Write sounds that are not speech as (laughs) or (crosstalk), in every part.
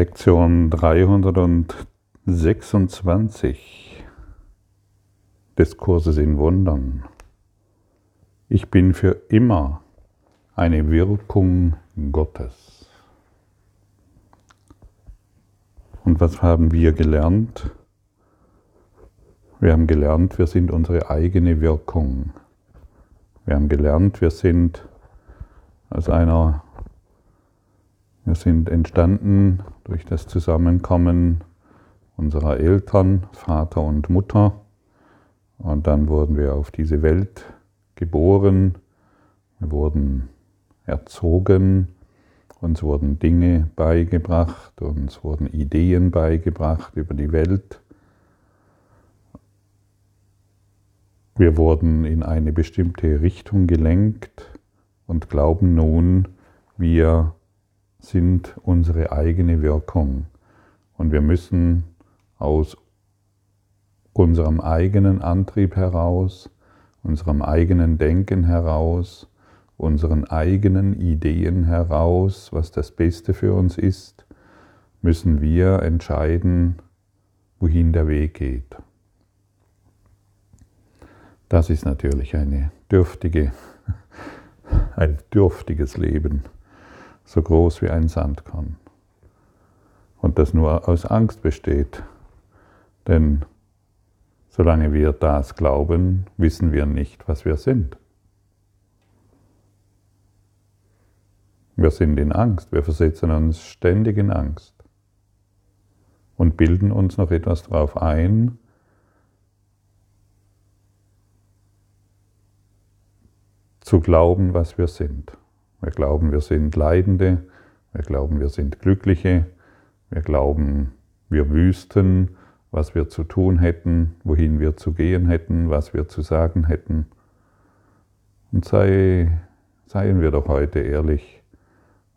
Lektion 326 des Kurses in Wundern. Ich bin für immer eine Wirkung Gottes. Und was haben wir gelernt? Wir haben gelernt, wir sind unsere eigene Wirkung. Wir haben gelernt, wir sind aus einer wir sind entstanden durch das Zusammenkommen unserer Eltern, Vater und Mutter. Und dann wurden wir auf diese Welt geboren. Wir wurden erzogen. Uns wurden Dinge beigebracht. Uns wurden Ideen beigebracht über die Welt. Wir wurden in eine bestimmte Richtung gelenkt und glauben nun, wir sind unsere eigene Wirkung. Und wir müssen aus unserem eigenen Antrieb heraus, unserem eigenen Denken heraus, unseren eigenen Ideen heraus, was das Beste für uns ist, müssen wir entscheiden, wohin der Weg geht. Das ist natürlich eine dürftige, (laughs) ein dürftiges Leben so groß wie ein Sandkorn. Und das nur aus Angst besteht. Denn solange wir das glauben, wissen wir nicht, was wir sind. Wir sind in Angst, wir versetzen uns ständig in Angst und bilden uns noch etwas darauf ein, zu glauben, was wir sind. Wir glauben, wir sind Leidende, wir glauben, wir sind Glückliche, wir glauben, wir wüssten, was wir zu tun hätten, wohin wir zu gehen hätten, was wir zu sagen hätten. Und sei, seien wir doch heute ehrlich,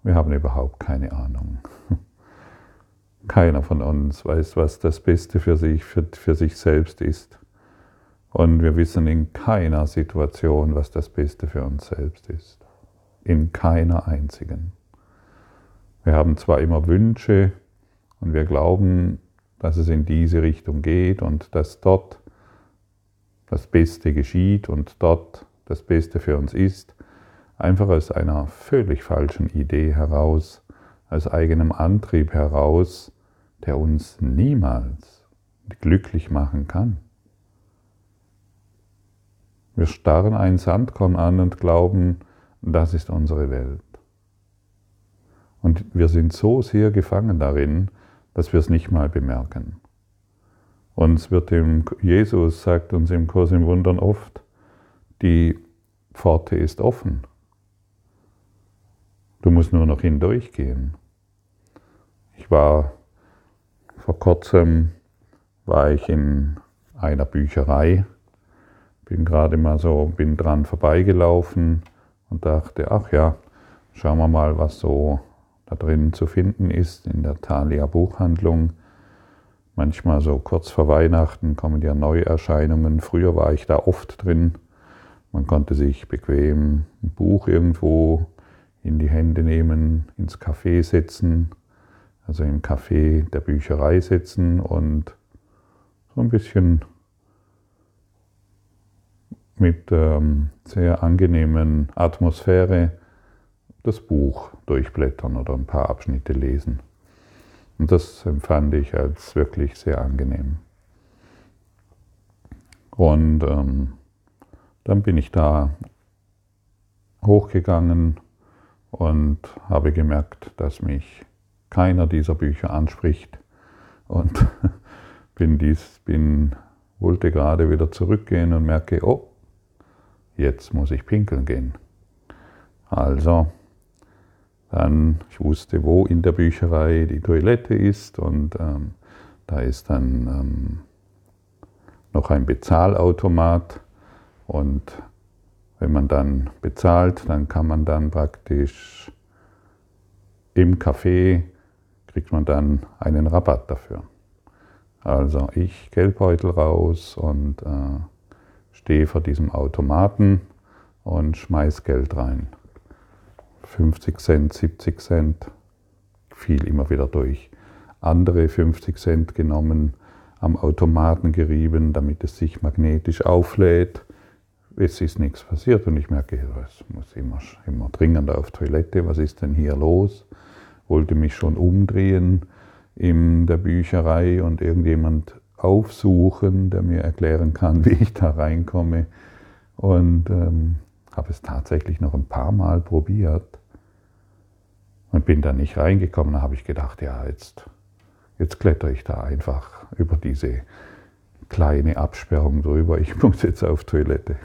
wir haben überhaupt keine Ahnung. (laughs) Keiner von uns weiß, was das Beste für sich, für, für sich selbst ist. Und wir wissen in keiner Situation, was das Beste für uns selbst ist in keiner einzigen. Wir haben zwar immer Wünsche und wir glauben, dass es in diese Richtung geht und dass dort das Beste geschieht und dort das Beste für uns ist, einfach aus einer völlig falschen Idee heraus, aus eigenem Antrieb heraus, der uns niemals glücklich machen kann. Wir starren ein Sandkorn an und glauben, das ist unsere Welt. Und wir sind so sehr gefangen darin, dass wir es nicht mal bemerken. Uns wird dem, Jesus sagt uns im Kurs im Wundern oft, die Pforte ist offen. Du musst nur noch hindurchgehen. Ich war vor kurzem war ich in einer Bücherei, bin gerade mal so, bin dran vorbeigelaufen und dachte, ach ja, schauen wir mal, was so da drin zu finden ist in der Thalia Buchhandlung. Manchmal so kurz vor Weihnachten kommen ja Neuerscheinungen. Früher war ich da oft drin. Man konnte sich bequem ein Buch irgendwo in die Hände nehmen, ins Café setzen, also im Café der Bücherei sitzen und so ein bisschen mit ähm, sehr angenehmen Atmosphäre das Buch durchblättern oder ein paar Abschnitte lesen. Und das empfand ich als wirklich sehr angenehm. Und ähm, dann bin ich da hochgegangen und habe gemerkt, dass mich keiner dieser Bücher anspricht und (laughs) bin dies, bin, wollte gerade wieder zurückgehen und merke, oh, jetzt muss ich pinkeln gehen. Also, dann, ich wusste, wo in der Bücherei die Toilette ist und ähm, da ist dann ähm, noch ein Bezahlautomat und wenn man dann bezahlt, dann kann man dann praktisch im Café, kriegt man dann einen Rabatt dafür. Also ich Geldbeutel raus und äh, stehe vor diesem Automaten und schmeiß Geld rein. 50 Cent, 70 Cent, fiel immer wieder durch. andere 50 Cent genommen, am Automaten gerieben, damit es sich magnetisch auflädt. Es ist nichts passiert und ich merke, es muss immer, immer dringender auf Toilette. Was ist denn hier los? Wollte mich schon umdrehen in der Bücherei und irgendjemand aufsuchen, der mir erklären kann, (laughs) wie ich da reinkomme. Und ähm, habe es tatsächlich noch ein paar Mal probiert und bin da nicht reingekommen. Da habe ich gedacht, ja, jetzt, jetzt kletter ich da einfach über diese kleine Absperrung drüber. Ich (laughs) muss jetzt auf Toilette.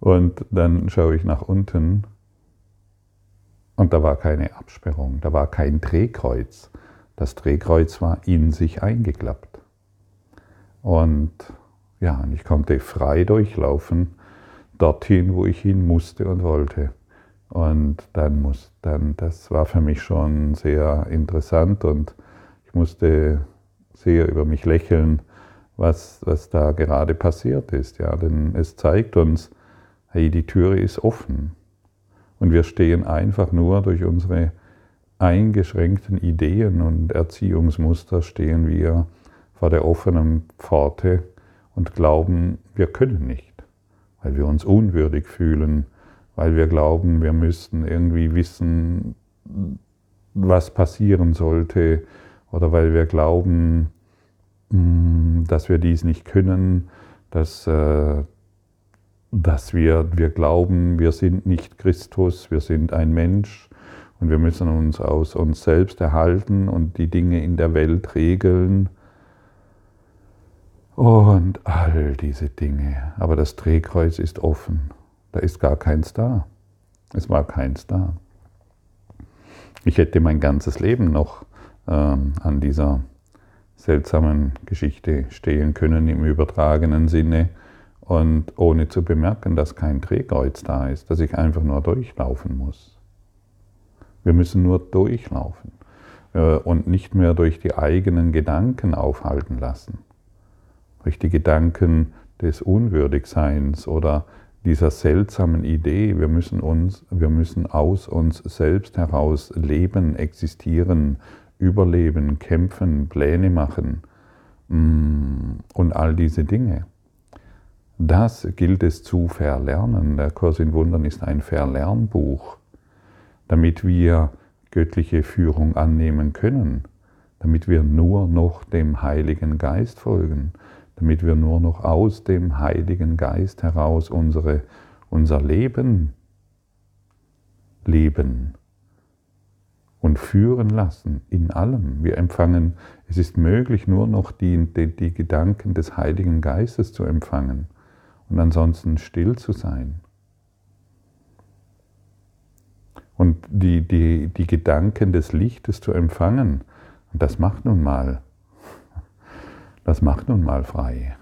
Und dann schaue ich nach unten und da war keine Absperrung, da war kein Drehkreuz. Das Drehkreuz war in sich eingeklappt. Und ja, und ich konnte frei durchlaufen, dorthin, wo ich hin musste und wollte. Und dann muss, dann, das war für mich schon sehr interessant und ich musste sehr über mich lächeln, was, was da gerade passiert ist. Ja, denn es zeigt uns, hey, die Türe ist offen. Und wir stehen einfach nur durch unsere eingeschränkten Ideen und Erziehungsmuster stehen wir vor der offenen Pforte und glauben, wir können nicht, weil wir uns unwürdig fühlen, weil wir glauben, wir müssten irgendwie wissen, was passieren sollte oder weil wir glauben, mm, dass wir dies nicht können, dass, äh, dass wir, wir glauben, wir sind nicht Christus, wir sind ein Mensch und wir müssen uns aus uns selbst erhalten und die Dinge in der Welt regeln und all diese Dinge. Aber das Drehkreuz ist offen. Da ist gar keins da. Es war keins da. Ich hätte mein ganzes Leben noch ähm, an dieser seltsamen Geschichte stehen können im übertragenen Sinne und ohne zu bemerken, dass kein Drehkreuz da ist, dass ich einfach nur durchlaufen muss. Wir müssen nur durchlaufen äh, und nicht mehr durch die eigenen Gedanken aufhalten lassen, durch die Gedanken des Unwürdigseins oder dieser seltsamen Idee, wir müssen, uns, wir müssen aus uns selbst heraus leben, existieren, überleben, kämpfen, Pläne machen mm, und all diese Dinge. Das gilt es zu verlernen. Der Kurs in Wundern ist ein Verlernbuch, damit wir göttliche Führung annehmen können, damit wir nur noch dem Heiligen Geist folgen, damit wir nur noch aus dem Heiligen Geist heraus unsere, unser Leben leben und führen lassen in allem. Wir empfangen, es ist möglich, nur noch die, die, die Gedanken des Heiligen Geistes zu empfangen und ansonsten still zu sein. Und die, die, die Gedanken des Lichtes zu empfangen. Und das macht nun mal das macht nun mal frei.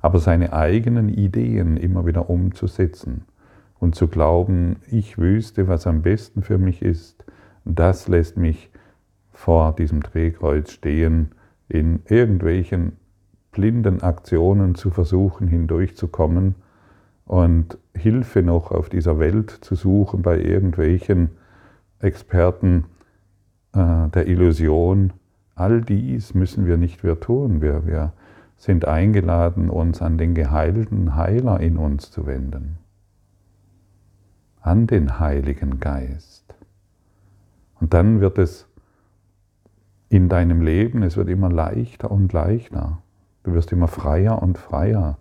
Aber seine eigenen Ideen immer wieder umzusetzen und zu glauben, ich wüsste, was am besten für mich ist, das lässt mich vor diesem Drehkreuz stehen, in irgendwelchen blinden Aktionen zu versuchen, hindurchzukommen und Hilfe noch auf dieser Welt zu suchen bei irgendwelchen Experten äh, der Illusion, All dies müssen wir nicht mehr tun. Wir, wir sind eingeladen, uns an den geheilten Heiler in uns zu wenden. An den Heiligen Geist. Und dann wird es in deinem Leben, es wird immer leichter und leichter. Du wirst immer freier und freier,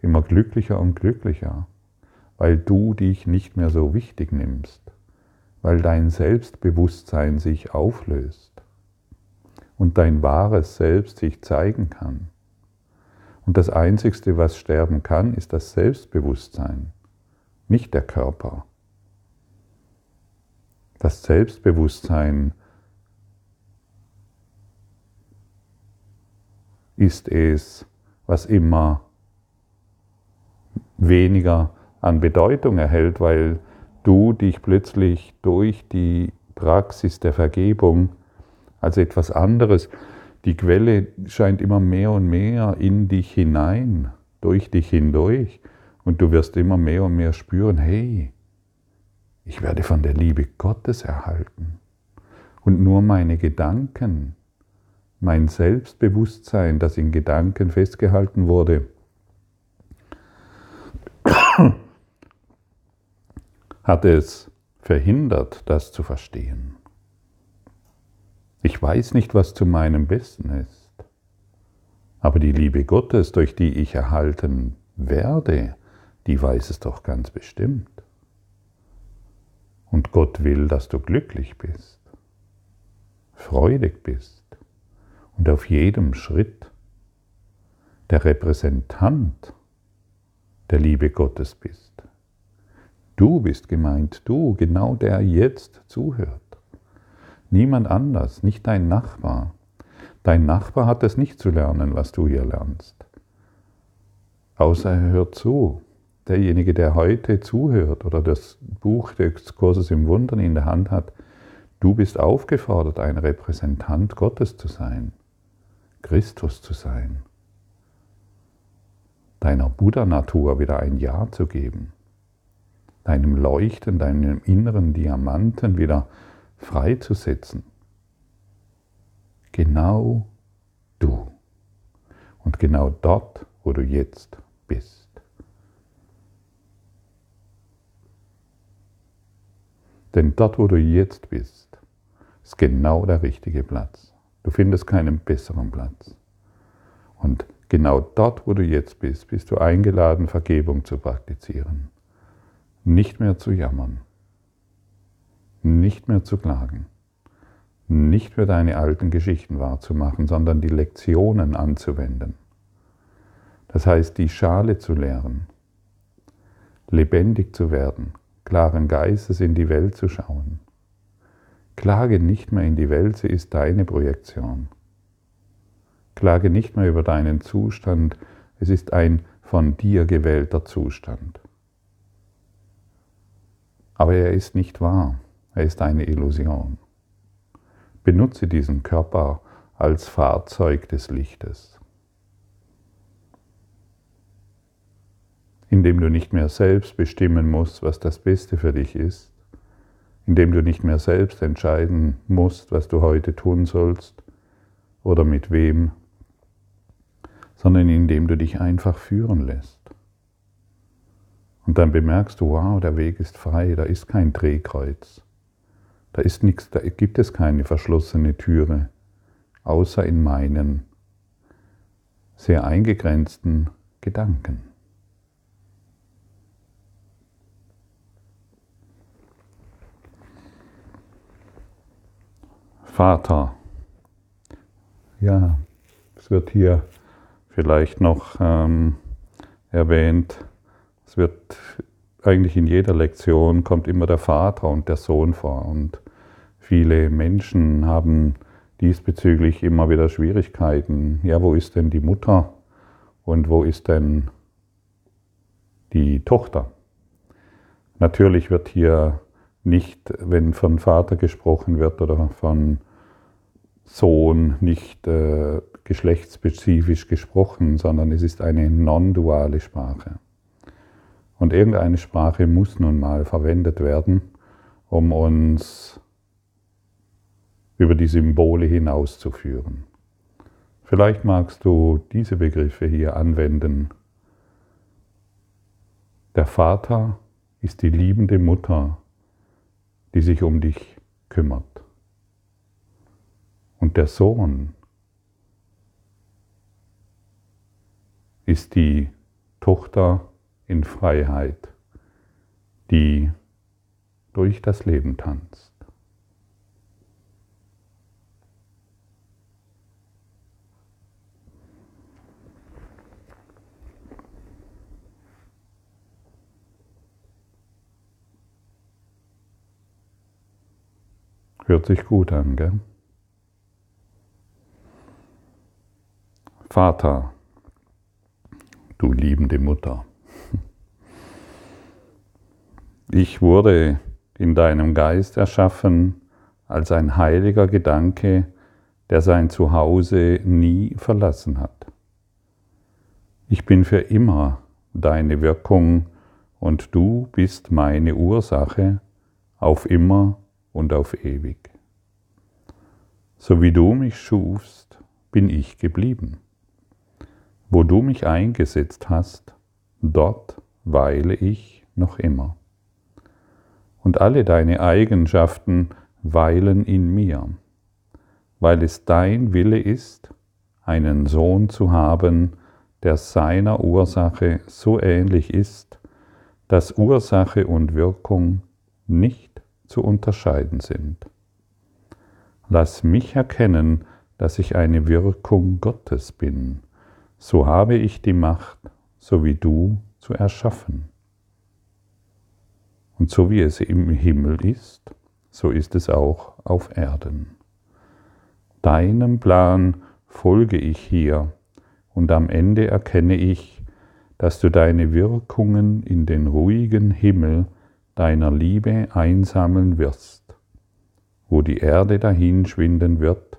immer glücklicher und glücklicher, weil du dich nicht mehr so wichtig nimmst, weil dein Selbstbewusstsein sich auflöst und dein wahres Selbst sich zeigen kann. Und das Einzigste, was sterben kann, ist das Selbstbewusstsein, nicht der Körper. Das Selbstbewusstsein ist es, was immer weniger an Bedeutung erhält, weil du dich plötzlich durch die Praxis der Vergebung als etwas anderes. Die Quelle scheint immer mehr und mehr in dich hinein, durch dich hindurch. Und du wirst immer mehr und mehr spüren, hey, ich werde von der Liebe Gottes erhalten. Und nur meine Gedanken mein Selbstbewusstsein, das in Gedanken festgehalten wurde, hat es verhindert, das zu verstehen. Ich weiß nicht, was zu meinem Besten ist, aber die Liebe Gottes, durch die ich erhalten werde, die weiß es doch ganz bestimmt. Und Gott will, dass du glücklich bist, freudig bist und auf jedem Schritt der Repräsentant der Liebe Gottes bist. Du bist gemeint, du, genau der jetzt zuhört. Niemand anders, nicht dein Nachbar. Dein Nachbar hat es nicht zu lernen, was du hier lernst. Außer er hört zu. Derjenige, der heute zuhört oder das Buch des Kurses im Wundern in der Hand hat, du bist aufgefordert, ein Repräsentant Gottes zu sein, Christus zu sein, deiner Buddha-Natur wieder ein Ja zu geben deinem Leuchten, deinem inneren Diamanten wieder freizusetzen. Genau du. Und genau dort, wo du jetzt bist. Denn dort, wo du jetzt bist, ist genau der richtige Platz. Du findest keinen besseren Platz. Und genau dort, wo du jetzt bist, bist du eingeladen, Vergebung zu praktizieren nicht mehr zu jammern, nicht mehr zu klagen, nicht mehr deine alten Geschichten wahrzumachen, sondern die Lektionen anzuwenden. Das heißt, die Schale zu leeren, lebendig zu werden, klaren Geistes in die Welt zu schauen. Klage nicht mehr in die Welt, sie ist deine Projektion. Klage nicht mehr über deinen Zustand, es ist ein von dir gewählter Zustand. Aber er ist nicht wahr, er ist eine Illusion. Benutze diesen Körper als Fahrzeug des Lichtes. Indem du nicht mehr selbst bestimmen musst, was das Beste für dich ist, indem du nicht mehr selbst entscheiden musst, was du heute tun sollst oder mit wem, sondern indem du dich einfach führen lässt. Und dann bemerkst du, wow, der Weg ist frei, da ist kein Drehkreuz. Da ist nichts, da gibt es keine verschlossene Türe, außer in meinen sehr eingegrenzten Gedanken. Vater. Ja, es wird hier vielleicht noch ähm, erwähnt, es wird eigentlich in jeder Lektion kommt immer der Vater und der Sohn vor. Und viele Menschen haben diesbezüglich immer wieder Schwierigkeiten. Ja, wo ist denn die Mutter und wo ist denn die Tochter? Natürlich wird hier nicht, wenn von Vater gesprochen wird oder von Sohn, nicht äh, geschlechtsspezifisch gesprochen, sondern es ist eine non-duale Sprache. Und irgendeine Sprache muss nun mal verwendet werden, um uns über die Symbole hinauszuführen. Vielleicht magst du diese Begriffe hier anwenden. Der Vater ist die liebende Mutter, die sich um dich kümmert. Und der Sohn ist die Tochter, in Freiheit, die durch das Leben tanzt. Hört sich gut an, gell? Vater, du liebende Mutter. Ich wurde in deinem Geist erschaffen als ein heiliger Gedanke, der sein Zuhause nie verlassen hat. Ich bin für immer deine Wirkung und du bist meine Ursache auf immer und auf ewig. So wie du mich schufst, bin ich geblieben. Wo du mich eingesetzt hast, dort weile ich noch immer. Und alle deine Eigenschaften weilen in mir, weil es dein Wille ist, einen Sohn zu haben, der seiner Ursache so ähnlich ist, dass Ursache und Wirkung nicht zu unterscheiden sind. Lass mich erkennen, dass ich eine Wirkung Gottes bin, so habe ich die Macht, so wie du, zu erschaffen. Und so wie es im Himmel ist, so ist es auch auf Erden. Deinem Plan folge ich hier und am Ende erkenne ich, dass du deine Wirkungen in den ruhigen Himmel deiner Liebe einsammeln wirst, wo die Erde dahinschwinden wird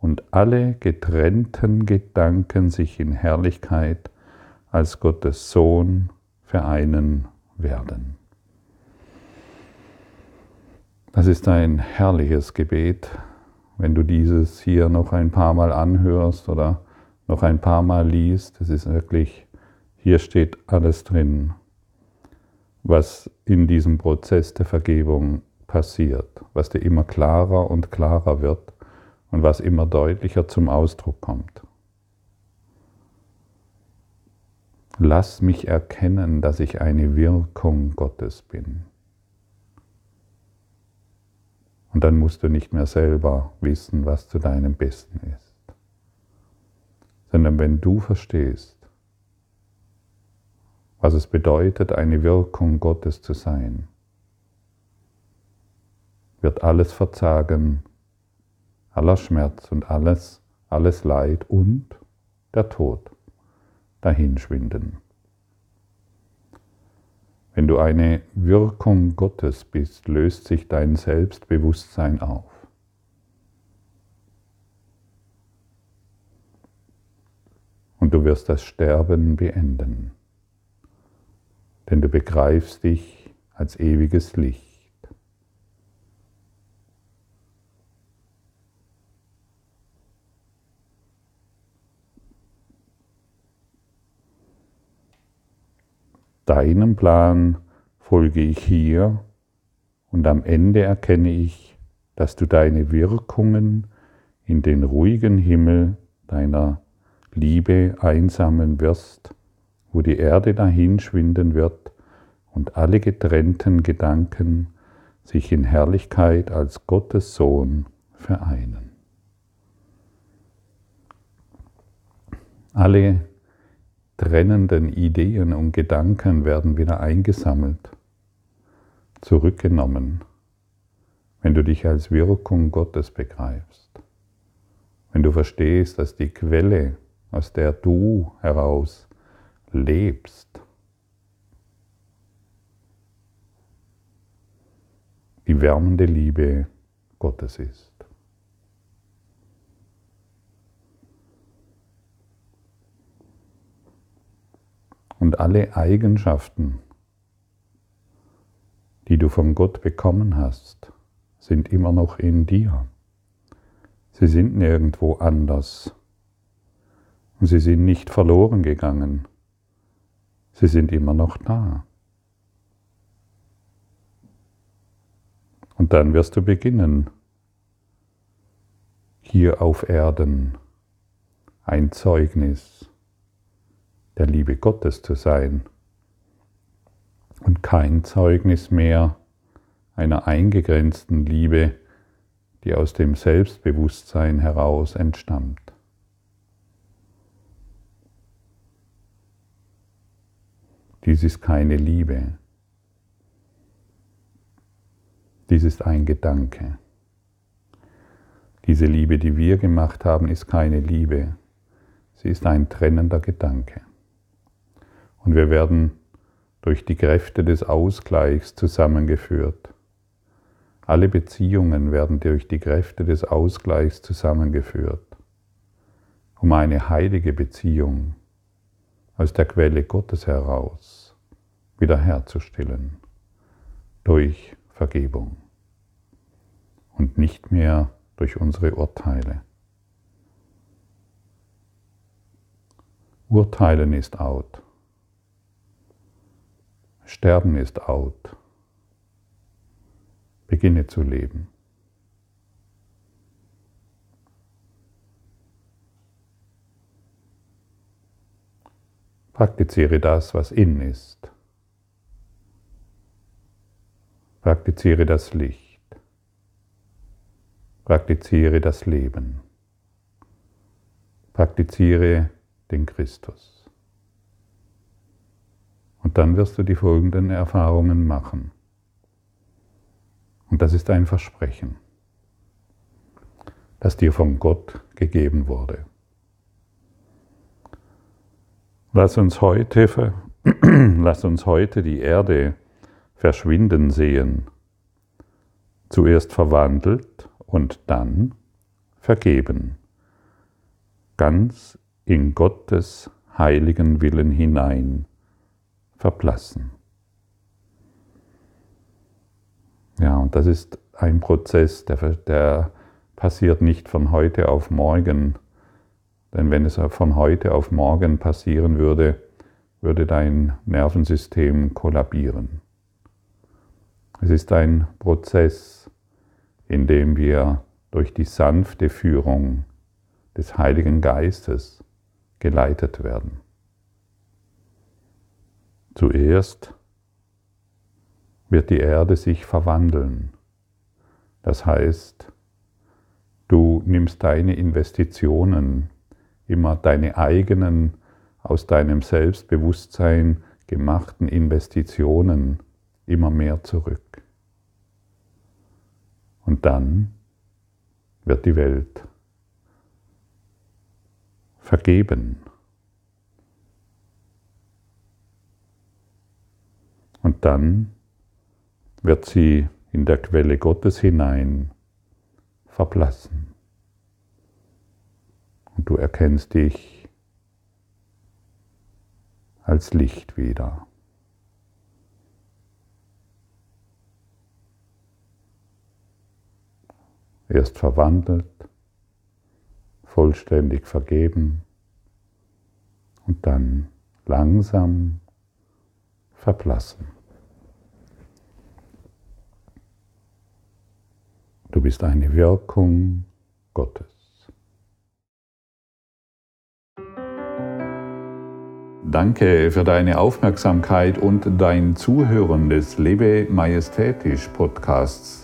und alle getrennten Gedanken sich in Herrlichkeit als Gottes Sohn vereinen werden. Das ist ein herrliches Gebet, wenn du dieses hier noch ein paar Mal anhörst oder noch ein paar Mal liest. Es ist wirklich, hier steht alles drin was in diesem Prozess der Vergebung passiert, was dir immer klarer und klarer wird und was immer deutlicher zum Ausdruck kommt. Lass mich erkennen, dass ich eine Wirkung Gottes bin. Und dann musst du nicht mehr selber wissen, was zu deinem Besten ist, sondern wenn du verstehst, was es bedeutet, eine Wirkung Gottes zu sein, wird alles Verzagen, aller Schmerz und alles, alles Leid und der Tod dahinschwinden. Wenn du eine Wirkung Gottes bist, löst sich dein Selbstbewusstsein auf. Und du wirst das Sterben beenden denn du begreifst dich als ewiges Licht. Deinem Plan folge ich hier und am Ende erkenne ich, dass du deine Wirkungen in den ruhigen Himmel deiner Liebe einsammeln wirst wo die Erde dahinschwinden wird und alle getrennten Gedanken sich in Herrlichkeit als Gottes Sohn vereinen. Alle trennenden Ideen und Gedanken werden wieder eingesammelt, zurückgenommen, wenn du dich als Wirkung Gottes begreifst. Wenn du verstehst, dass die Quelle, aus der du heraus lebst. Die wärmende Liebe Gottes ist. Und alle Eigenschaften, die du von Gott bekommen hast, sind immer noch in dir. Sie sind nirgendwo anders. Und sie sind nicht verloren gegangen. Sie sind immer noch da. Und dann wirst du beginnen, hier auf Erden ein Zeugnis der Liebe Gottes zu sein und kein Zeugnis mehr einer eingegrenzten Liebe, die aus dem Selbstbewusstsein heraus entstammt. Dies ist keine Liebe. Dies ist ein Gedanke. Diese Liebe, die wir gemacht haben, ist keine Liebe. Sie ist ein trennender Gedanke. Und wir werden durch die Kräfte des Ausgleichs zusammengeführt. Alle Beziehungen werden durch die Kräfte des Ausgleichs zusammengeführt, um eine heilige Beziehung aus der Quelle Gottes heraus wiederherzustellen durch Vergebung und nicht mehr durch unsere Urteile. Urteilen ist out. Sterben ist out. Beginne zu leben. Praktiziere das, was in ist. Praktiziere das Licht. Praktiziere das Leben. Praktiziere den Christus. Und dann wirst du die folgenden Erfahrungen machen. Und das ist ein Versprechen, das dir von Gott gegeben wurde. Lass uns heute, (clears throat) lass uns heute die Erde verschwinden sehen, zuerst verwandelt und dann vergeben, ganz in Gottes heiligen Willen hinein verblassen. Ja, und das ist ein Prozess, der, der passiert nicht von heute auf morgen, denn wenn es von heute auf morgen passieren würde, würde dein Nervensystem kollabieren. Es ist ein Prozess, in dem wir durch die sanfte Führung des Heiligen Geistes geleitet werden. Zuerst wird die Erde sich verwandeln. Das heißt, du nimmst deine Investitionen immer deine eigenen, aus deinem Selbstbewusstsein gemachten Investitionen immer mehr zurück. Und dann wird die Welt vergeben. Und dann wird sie in der Quelle Gottes hinein verblassen und du erkennst dich als Licht wieder. Erst verwandelt, vollständig vergeben und dann langsam verblassen. Du bist eine Wirkung Gottes. Danke für deine Aufmerksamkeit und dein Zuhören des Lebe Majestätisch Podcasts.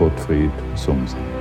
Gottfried Sumsen.